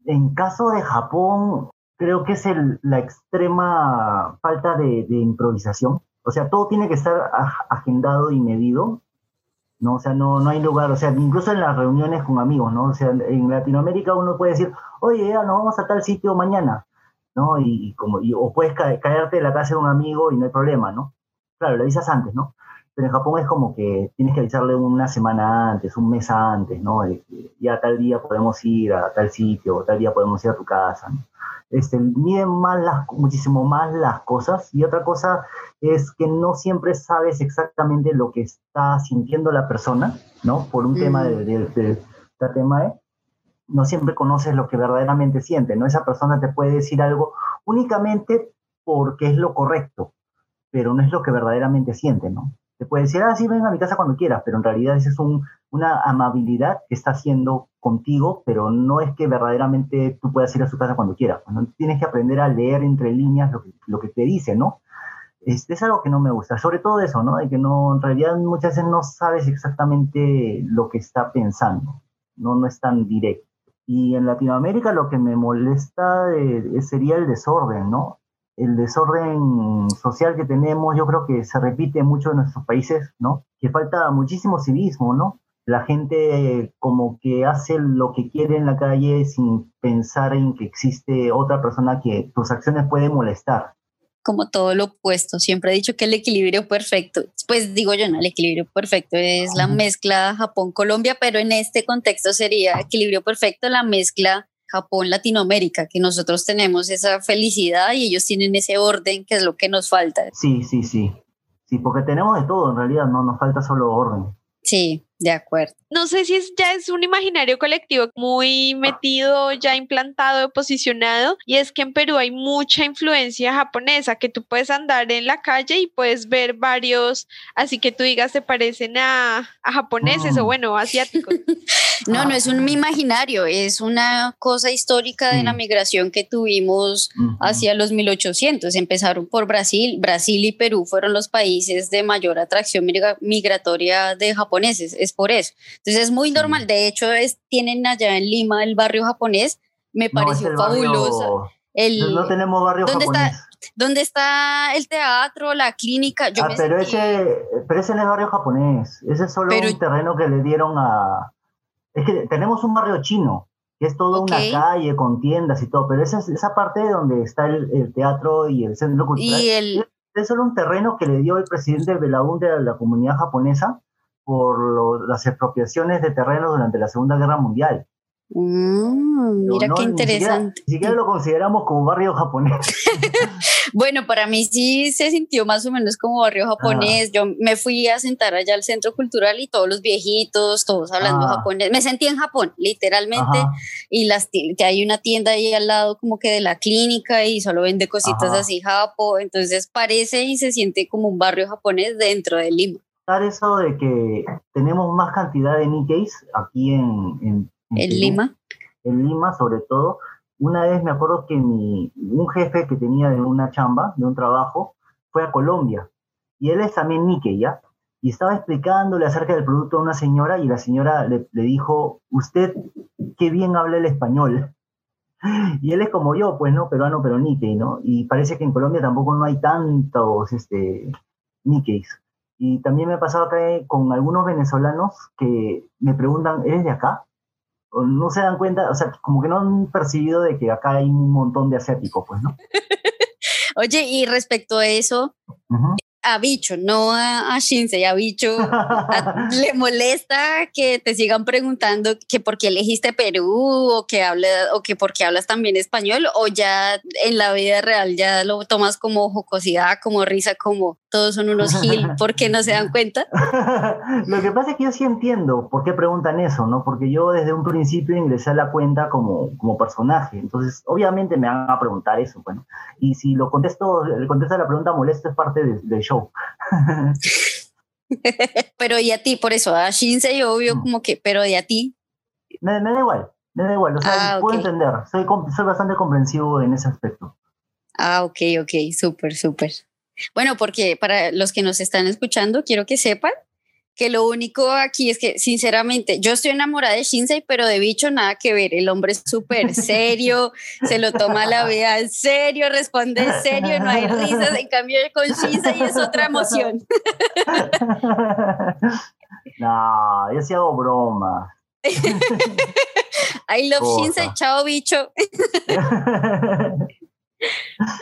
En caso de Japón, creo que es el- la extrema falta de, de improvisación. O sea, todo tiene que estar agendado y medido, ¿no? O sea, no, no hay lugar, o sea, incluso en las reuniones con amigos, ¿no? O sea, en Latinoamérica uno puede decir, oye, ya nos vamos a tal sitio mañana, ¿no? Y, y como, y- o puedes ca- caerte de la casa de un amigo y no hay problema, ¿no? Claro, lo avisas antes, ¿no? Pero en Japón es como que tienes que avisarle una semana antes, un mes antes, ¿no? Ya tal día podemos ir a tal sitio, o tal día podemos ir a tu casa, ¿no? Este, miden más las, muchísimo más las cosas. Y otra cosa es que no siempre sabes exactamente lo que está sintiendo la persona, ¿no? Por un tema de, de, de- de tema, ¿eh? No siempre conoces lo que verdaderamente siente, ¿no? Esa persona te puede decir algo únicamente porque es lo correcto, pero no es lo que verdaderamente siente, ¿no? Te puede decir, ah, sí, ven a mi casa cuando quieras, pero en realidad esa es un, una amabilidad que está haciendo contigo, pero no es que verdaderamente tú puedas ir a su casa cuando quieras. ¿no? Tienes que aprender a leer entre líneas lo que, te dice, ¿no? Es algo que no me gusta, sobre todo eso, ¿no? De que no, en realidad muchas veces no sabes exactamente lo que está pensando, no, no es tan directo. Y en Latinoamérica lo que me molesta de- sería el desorden, ¿no? El desorden social que tenemos, yo creo que se repite mucho en nuestros países, ¿no? Que falta muchísimo civismo, ¿no? La gente como que hace lo que quiere en la calle sin pensar en que existe otra persona que tus acciones pueden molestar. Como todo lo opuesto. Siempre he dicho que el equilibrio perfecto, pues digo yo, no, el equilibrio perfecto es la mezcla Japón-Colombia, pero en este contexto sería equilibrio perfecto la mezcla Japón-Latinoamérica, que nosotros tenemos esa felicidad y ellos tienen ese orden que es lo que nos falta. Sí, sí, sí. Sí, porque tenemos de todo, en realidad, no nos falta solo orden. Sí, De acuerdo. No sé si es, ya es un imaginario colectivo muy metido, ya implantado, posicionado, y es que en Perú hay mucha influencia japonesa, que tú puedes andar en la calle y puedes ver varios, así que tú digas, se parecen a, a japoneses o Mm. bueno, asiáticos. <laughs> No, no es un imaginario, es una cosa histórica de la Sí. migración que tuvimos Ujú. hacia los 1800. Empezaron por Brasil. Brasil y Perú fueron los países de mayor atracción migra- migratoria de japoneses. Es por eso. Entonces es muy normal. De hecho, es, tienen allá en Lima el barrio japonés. Me No, pareció el barrio- fabuloso. El, No, tenemos barrio ¿Dónde está? japonés. ¿Dónde está el teatro, la clínica? Yo ah, me pero sentí- ese, pero ese no es barrio japonés. Ese es solo Pero- un terreno que le dieron a. Es que tenemos un barrio chino, que es toda Ok. una calle con tiendas y todo, pero esa, es- esa parte donde está el, el teatro y el centro cultural. y el, Es solo un terreno que le dio el presidente Belaúnde a la comunidad japonesa por lo- las expropiaciones de terrenos durante la Segunda Guerra Mundial. Mm, mira no, qué ni siquiera- interesante. Ni siquiera, lo consideramos como barrio japonés. <laughs> Bueno, para mí sí se sintió más o menos como barrio japonés. Yo me fui a sentar allá al centro cultural y todos los viejitos, todos hablando Ah. japonés. Me sentí en Japón, literalmente. Ajá. Y las que hay una tienda ahí al lado como que de la clínica y solo vende cositas Ajá. así japo. Entonces parece y se siente como un barrio japonés dentro de Lima. Eso de que tenemos más cantidad de Nikkeis aquí en, en, En Lima. En Lima, sobre todo. Una vez me acuerdo que mi, un jefe que tenía de una chamba, de un trabajo, fue a Colombia. Y él es también Nikkei, ¿ya? Y estaba explicándole acerca del producto a una señora y la señora le, le dijo, usted qué bien habla el español. <laughs> Y él es como yo, pues no, peruano, pero Nikkei, ¿no? Y parece que en Colombia tampoco no hay tantos este, Nikkeis. Y también me ha pasado acá eh, con algunos venezolanos que me preguntan, ¿eres de acá? O no se dan cuenta, o sea, como que no han percibido de que acá hay un montón de asiáticos, pues, ¿no? <laughs> Oye, y respecto a eso. A Bicho, no a, a Shinsei, a Bicho, a- <laughs> ¿le molesta que te sigan preguntando que por qué elegiste Perú o que, habla, o que por qué hablas también español o ya en la vida real ya lo tomas como jocosidad, como risa, como todos son unos gil <laughs> porque no se dan cuenta? <laughs> Lo que pasa es que yo sí entiendo por qué preguntan eso, ¿no? Porque yo desde un principio ingresé a la cuenta como, como personaje, entonces obviamente me van a preguntar eso, bueno. Y si lo contesto, le contesto a la pregunta molesto es parte de- del show. <laughs> Pero y a ti, por eso, a Shinsei obvio Mm. como que, pero y a ti, Me, me da igual, me da igual, o sea, Ah, puedo entender, soy, soy bastante comprensivo en ese aspecto. Ah, ok, ok, súper, súper. Bueno, porque para los que nos están escuchando, quiero que sepan que lo único aquí es que, sinceramente, yo estoy enamorada de Shinsei, pero de bicho nada que ver. El hombre es súper <laughs> serio, se lo toma la vida en serio, responde en serio, no hay risas. En cambio, con Shinsei es otra emoción. <laughs> no, yo sí hago bromas. <laughs> I love Cosa. Shinsei, chao bicho.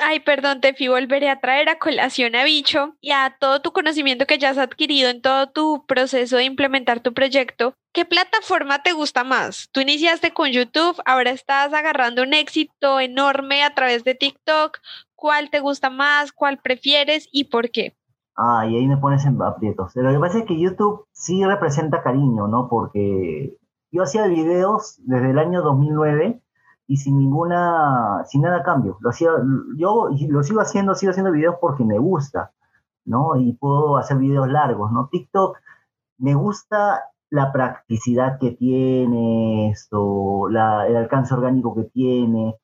Ay, perdón, Tefi, volveré a traer a colación a Bicho y a todo tu conocimiento que ya has adquirido en todo tu proceso de implementar tu proyecto. ¿Qué plataforma te gusta más? Tú iniciaste con YouTube, ahora estás agarrando un éxito enorme a través de TikTok. ¿Cuál te gusta más? ¿Cuál prefieres y por qué? Ah, y ahí me pones en aprietos. Lo que pasa es que YouTube sí representa cariño, ¿no? Porque yo hacía videos desde el año 2009 y sin ninguna, sin nada cambio. Lo hacía, yo lo sigo haciendo, sigo haciendo videos porque me gusta, ¿no? Y puedo hacer videos largos, ¿no? TikTok me gusta la practicidad que tiene, esto, la- el alcance orgánico que tiene,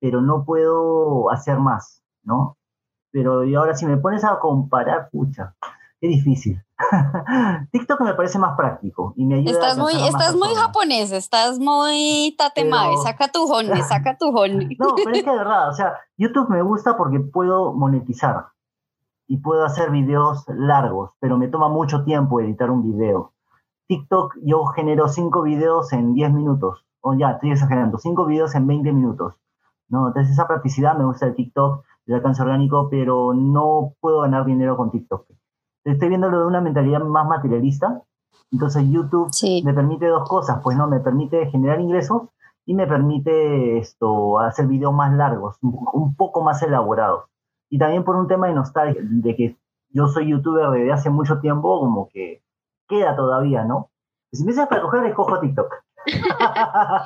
pero no puedo hacer más, ¿no? Pero y ahora si me pones a comparar, pucha, qué difícil. <laughs> TikTok me parece más práctico y me ayuda Estás a muy, estás muy japonés, estás muy tatemae, Pero- saca tu honne, <laughs> saca tu honne. No, pero es que de verdad, o sea, YouTube me gusta porque puedo monetizar y puedo hacer videos largos, pero me toma mucho tiempo editar un video. TikTok yo genero cinco videos en 10 minutos, o ya, estoy exagerando, cinco videos en 20 minutos. ¿no? Entonces esa practicidad me gusta de TikTok, el alcance orgánico, pero no puedo ganar dinero con TikTok. Estoy viéndolo de una mentalidad más materialista, entonces YouTube Sí. me permite dos cosas, pues no, me permite generar ingresos y me permite esto, hacer videos más largos, un, poco más elaborados. Y también por un tema de nostalgia, de que yo soy youtuber desde hace mucho tiempo, como que queda todavía, ¿no? Si me dices para coger, escojo TikTok. <laughs>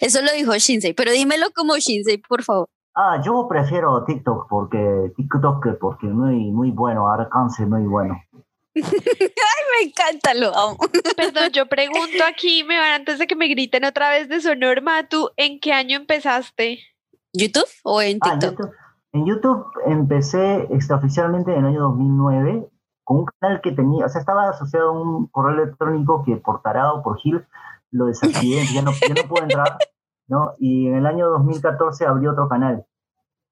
Eso lo dijo Shinsei, pero dímelo como Shinsei, por favor. Ah, yo prefiero TikTok porque TikTok porque muy muy bueno, alcance muy bueno. <laughs> Ay, me encanta, lo amo. <laughs> Perdón, yo pregunto aquí, me van antes de que me griten otra vez de Sonor Matu, ¿en qué año empezaste? ¿YouTube o en Ah, TikTok? YouTube, en YouTube empecé extraoficialmente en el año 2009 con un canal que tenía, o sea, estaba asociado a un correo electrónico que por tarado, por Gil, lo desactivé, ya no, ya no puedo entrar, <laughs> ¿no? Y en el año 2014 abrí otro canal,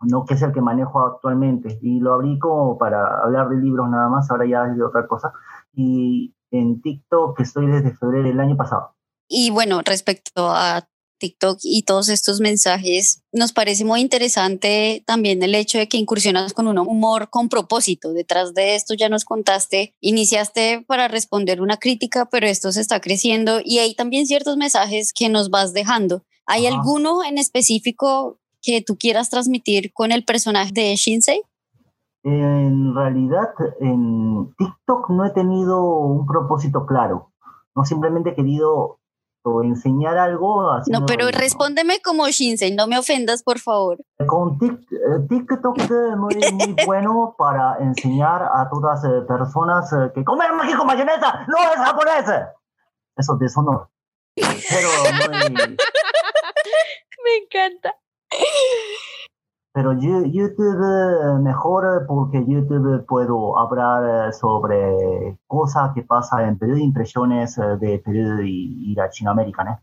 ¿no? Que es el que manejo actualmente. Y lo abrí como para hablar de libros nada más, ahora ya es de otra cosa. Y en TikTok estoy desde febrero del año pasado. Y bueno, respecto a TikTok y todos estos mensajes, nos parece muy interesante también el hecho de que incursionas con un humor con propósito. Detrás de esto ya nos contaste, iniciaste para responder una crítica, pero esto se está creciendo y hay también ciertos mensajes que nos vas dejando. ¿Hay Ajá. alguno en específico que tú quieras transmitir con el personaje de Shinsei? En realidad, en TikTok no he tenido un propósito claro. No simplemente he querido o enseñar algo. No, pero ¿no? respóndeme como Shinsei, no me ofendas, por favor. Con eh, TikTok es muy, muy <laughs> bueno para enseñar a todas eh, personas eh, que comer Maggi con mayonesa no es japonés. Eso de sonor. Pero, muy- <laughs> Me encanta. pero YouTube eh, mejor porque YouTube puedo hablar eh, sobre cosas que pasan en Perú, impresiones eh, de Perú y, Latinoamérica, ¿no?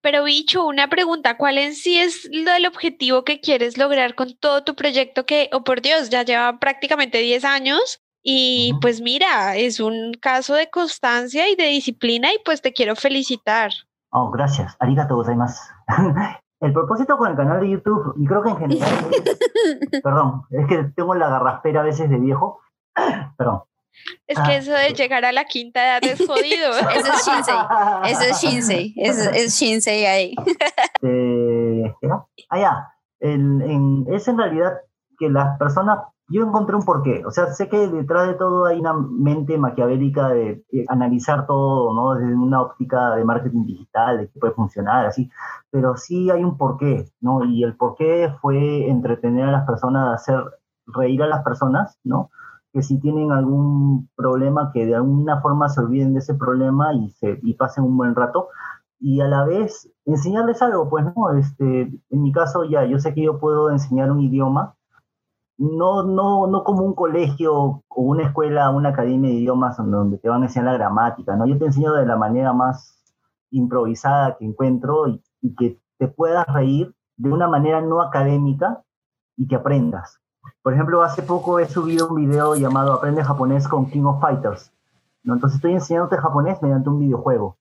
Pero bicho, una pregunta, ¿cuál en sí es lo del objetivo que quieres lograr con todo tu proyecto que, oh por Dios, ya lleva prácticamente 10 años? Y pues mira, es un caso de constancia y de disciplina y pues te quiero felicitar. Oh, gracias. Arigato gozaimasu. <laughs> El propósito con el canal de YouTube, y creo que en general, es- <laughs> perdón, es que tengo la garraspera a veces de viejo. <clears throat> Perdón. Es Ah, que eso de llegar a la quinta edad es jodido. <laughs> Ese es Shinsei, ese es Shinsei, ese es Shinsei ahí. Eh. Ah, ya. En- es en realidad que las personas, yo encontré un porqué. O sea, sé que detrás de todo hay una mente maquiavélica de, eh, analizar todo, ¿no? Desde una óptica de marketing digital, de que puede funcionar, así. Pero sí hay un porqué, ¿no? Y el porqué fue entretener a las personas, hacer reír a las personas, ¿no? Que si tienen algún problema, que de alguna forma se olviden de ese problema y, se, y pasen un buen rato y a la vez enseñarles algo, pues, ¿no? Este, en mi caso, ya, yo sé que yo puedo enseñar un idioma, no, no, no como un colegio o una escuela, una academia de idiomas donde- te van a enseñar la gramática, ¿no? Yo te enseño de la manera más improvisada que encuentro y, y que te puedas reír de una manera no académica y que aprendas. Por ejemplo, hace poco he subido un video llamado Aprende japonés con King of Fighters, ¿no? Entonces estoy enseñándote japonés mediante un videojuego.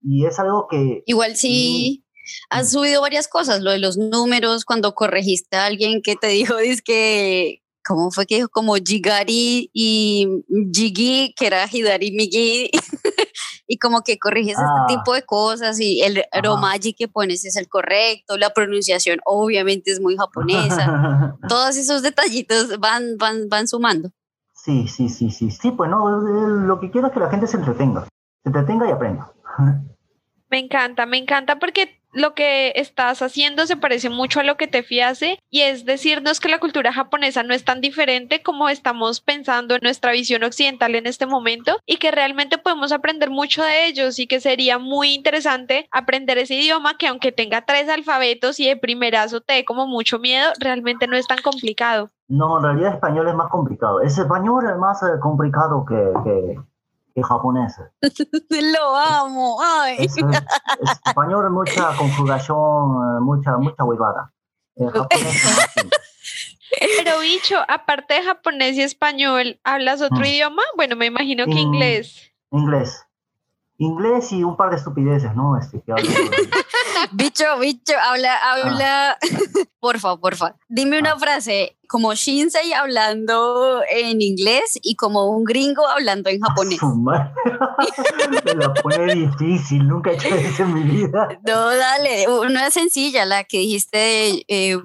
Y es algo que Igual sí has subido varias cosas, lo de los números, cuando corregiste a alguien que te dijo, <laughs> que ¿cómo fue que dijo? Como Jigari y Jigi, que era Hidari Migi, <laughs> y como que corriges Ah. este tipo de cosas y el romaji que pones es el correcto, la pronunciación obviamente es muy japonesa, <laughs> todos esos detallitos van, van, van sumando. Sí, sí, sí, sí. Sí, pues no, eh, lo que quiero es que la gente se entretenga. Se entretenga y aprenda. Me encanta, me encanta porque lo que estás haciendo se parece mucho a lo que Tefi hace y es decirnos que la cultura japonesa no es tan diferente como estamos pensando en nuestra visión occidental en este momento y que realmente podemos aprender mucho de ellos y que sería muy interesante aprender ese idioma que aunque tenga tres alfabetos y de primerazo te dé como mucho miedo, realmente no es tan complicado. No, en realidad español es más complicado. Es español es más eh, complicado que, que, que japonés. <laughs> Lo amo, ay. Es, es- es español mucha conjugación, eh, mucha, mucha huevada. El <laughs> japonés. Pero bicho, aparte de japonés y español, ¿hablas otro Mm. idioma? Bueno, me imagino que inglés. Inglés. Inglés y un par de estupideces, ¿no? Este, que hablo <laughs> Bicho, bicho, habla, habla, <laughs> porfa, porfa. Dime una frase como Shinsei hablando en inglés y como un gringo hablando en japonés. Me <laughs> la pone difícil, nunca he hecho eso en mi vida. No, dale, una sencilla, la que dijiste, eh,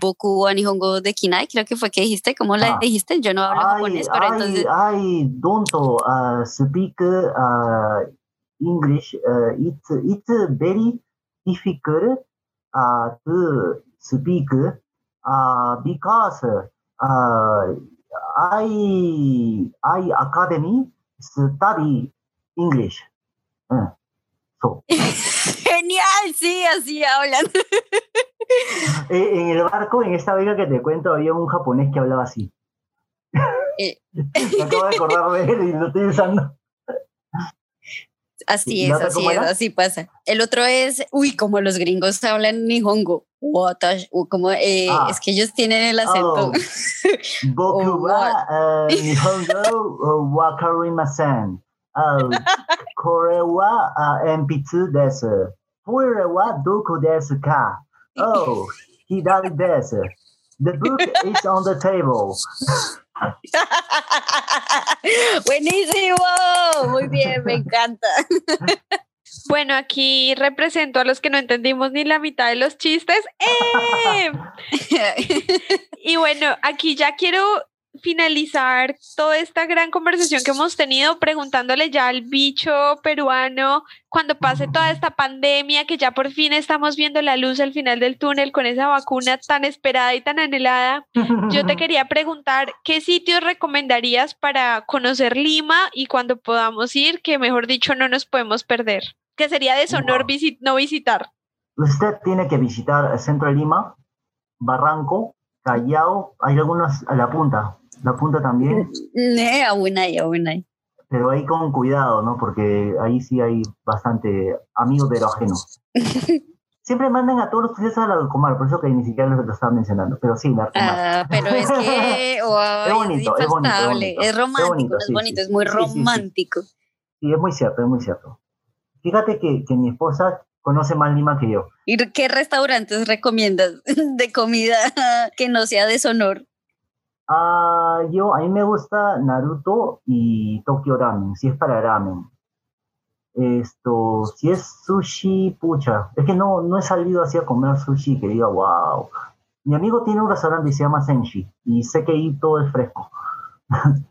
Boku wa Nihongo de Kinai, creo que fue que dijiste, ¿cómo la Ah. dijiste? Yo no hablo japonés, pero I, entonces... I don't uh, speak uh, English. Uh, it's it's very difficult uh, to speak uh, because uh, I I academy study English. Uh, so <laughs> Genial, sí, así hablan. <laughs> en el barco, en esta vega que te cuento, había un japonés que hablaba así. Eh. <laughs> Me acabo de acordar de él y lo estoy usando. Así ¿Y es, así es, era? así pasa. El otro es, uy, como los gringos hablan nihongo. Watash- u- como, eh, Ah. es que ellos tienen el acento. Oh. <laughs> Boku wa uh, Nihongo <laughs> uh, wa karimasen. Uh, Kore wa uh, enpitsu desu. Fuere wa doko desu ka? <laughs> Oh, hidari desu. The book is on the table. <laughs> Buenísimo, muy bien, me encanta. <laughs> Bueno, aquí represento a los que no entendimos ni la mitad de los chistes. ¡Eh! <laughs> Y bueno, aquí ya quiero finalizar toda esta gran conversación que hemos tenido preguntándole ya al bicho peruano cuando pase toda esta pandemia que ya por fin estamos viendo la luz al final del túnel con esa vacuna tan esperada y tan anhelada. Yo te <laughs> quería preguntar qué sitios recomendarías para conocer Lima y cuando podamos ir, que mejor dicho no nos podemos perder. Que sería deshonor Wow. visi- no visitar. Usted tiene que visitar el centro de Lima, Barranco, Callao. Hay algunos a la punta. La punta también. Ne, <laughs> aún hay, aún hay. Pero ahí con cuidado, ¿no? Porque ahí sí hay bastante amigos pero ajenos. <laughs> Siempre mandan a todos los turistas a la Comar, por eso que ni siquiera lo, lo estaba mencionando. Pero sí, la. Ah, pero es que <laughs> wow, Es bonito, es bonito, es bonito. es Es romántico, bonito, es sí, bonito, sí. es muy Sí, sí, sí. romántico. Sí, es muy cierto, es muy cierto. Fíjate que, que mi esposa conoce más Lima que yo. ¿Y qué restaurantes recomiendas de comida que no sea deshonor? Ah, yo, a mí me gusta Naruto y Tokyo Ramen, si es para ramen. Esto, si es sushi, pucha, es que no, no he salido así a comer sushi que diga, wow. Mi amigo tiene un restaurante y se llama Senshi, y sé que ahí todo es fresco. <laughs>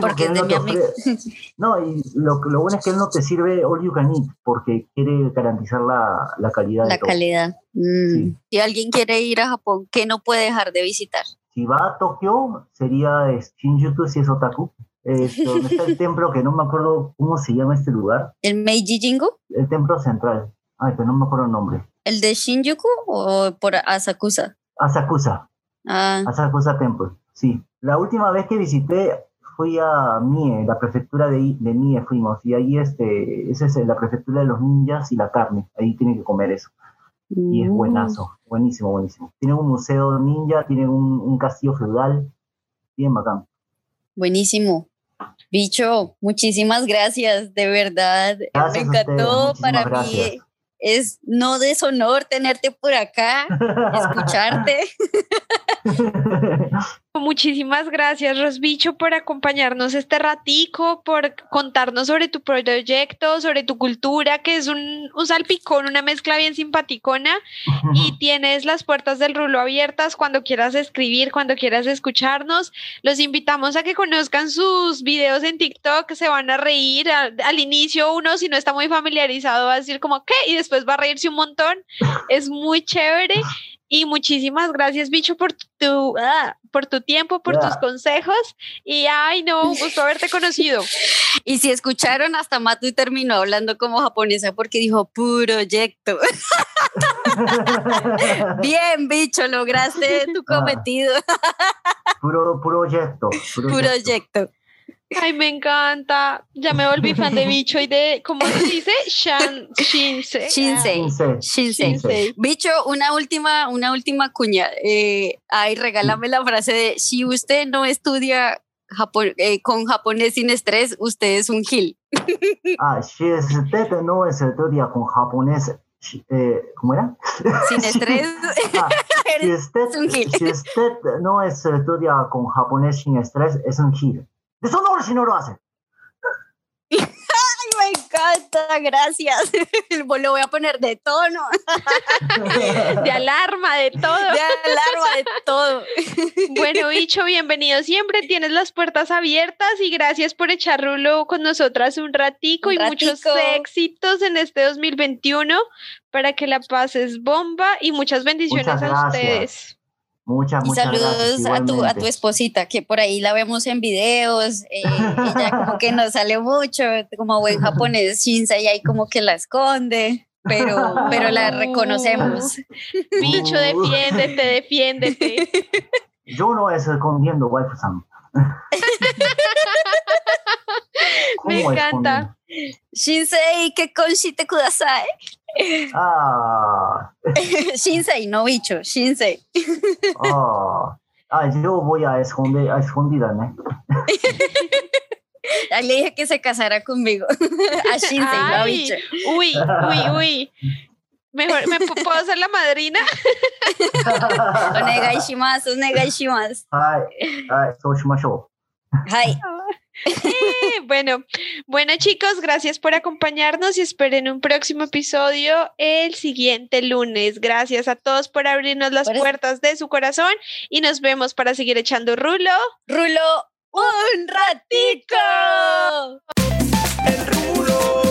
Porque que es él de no mi te amigo. ofre- No, y lo, lo bueno es que él no te sirve all you can eat, porque quiere garantizar la, la calidad de La todo. calidad. Mm. Sí. Si alguien quiere ir a Japón, ¿qué no puede dejar de visitar? Si va a Tokio, sería eh, Shinjuku si es otaku. <laughs> Este, donde está el templo, que no me acuerdo cómo se llama este lugar. ¿El Meiji Jingu? El templo central. Ay, pero no me acuerdo el nombre. ¿El de Shinjuku o por Asakusa? Asakusa. Ah, Asakusa Temple. Sí. La última vez que visité fui a Mie, la prefectura de, de Mie fuimos. Y ahí este, esa es la prefectura de los ninjas y la carne. Ahí tienen que comer eso. Y es buenazo. Buenísimo, buenísimo. Tienen un museo ninja, tienen un, un castillo feudal. Bien bacán. Buenísimo. Bicho, muchísimas gracias, de verdad. Gracias Me encantó. Para gracias. mí es no deshonor tenerte por acá, <laughs> escucharte. <laughs> Muchísimas gracias, Rosbicho, por acompañarnos este ratico, por contarnos sobre tu proyecto, sobre tu cultura, que es un, un salpicón, una mezcla bien simpaticona. Y tienes las puertas del rulo abiertas cuando quieras escribir, cuando quieras escucharnos. Los invitamos a que conozcan sus videos en TikTok, se van a reír. Al, al inicio uno, si no está muy familiarizado, va a decir como, ¿qué? Y después va a reírse un montón. Es muy chévere. Y muchísimas gracias, bicho, por tu, ah, por tu tiempo, por tus consejos. Y ay, no, un gusto haberte conocido. <laughs> Y si escucharon, hasta Matu terminó hablando como japonesa porque dijo proyecto. <laughs> Bien, bicho, lograste tu Ah. cometido. <laughs> puro proyecto. Proyecto. Ay, me encanta. Ya me volví fan de bicho y de, ¿cómo se dice? Shan, shinse. Shinsei. Shinsei. Shinsei. Shinsei. Bicho, una última, una última cuña. Eh, ay, regálame la frase de si usted no estudia eh, con japonés sin estrés, usted es un gil. <laughs> Ah, si usted no estudia con japonés, eh, ¿cómo era? <laughs> Sin estrés. <laughs> Ah, si, usted, Es un gil. si usted no estudia con japonés sin estrés, es un gil. Deshonor si no lo hace. <laughs> Ay, me encanta, gracias. <laughs> Lo voy a poner de tono. <laughs> de alarma, de todo. De alarma, de todo. Bueno, bicho, bienvenido siempre. Tienes las puertas abiertas y gracias por echar rulo con nosotras un ratico Un y muchos éxitos en este 2021 para que la paz es bomba y muchas bendiciones Muchas a ustedes. Muchas, Y muchas saludos gracias. a tu, a tu esposita, que por ahí la vemos en videos. eh, ella como que no sale mucho, como buen <laughs> japonés, Shinsei ahí como que la esconde, pero, pero la <laughs> reconocemos. <laughs> Bicho, defiéndete, defiéndete. Yo no estoy escondiendo, waifu-san. Me ¿Cómo encanta. Shinsei, que conshite kudasai. Ah. <laughs> Shinsei, no bicho, Shinsei. Ah. ah, yo voy a, esconder, a escondidas, ¿no? <laughs> Ya le dije que se casara conmigo. <laughs> A Shinsei, no bicho. Uy, uy, uy. Mejor, ¿me puedo ser la madrina? Onegai shimasu, shimasu. Hai, hai, so shimashou. Eh, <laughs> Bueno, bueno chicos, gracias por acompañarnos y esperen un próximo episodio el siguiente lunes. Gracias a todos por abrirnos las Por puertas de su corazón y nos vemos para seguir echando rulo. Rulo, un ratico. El rulo.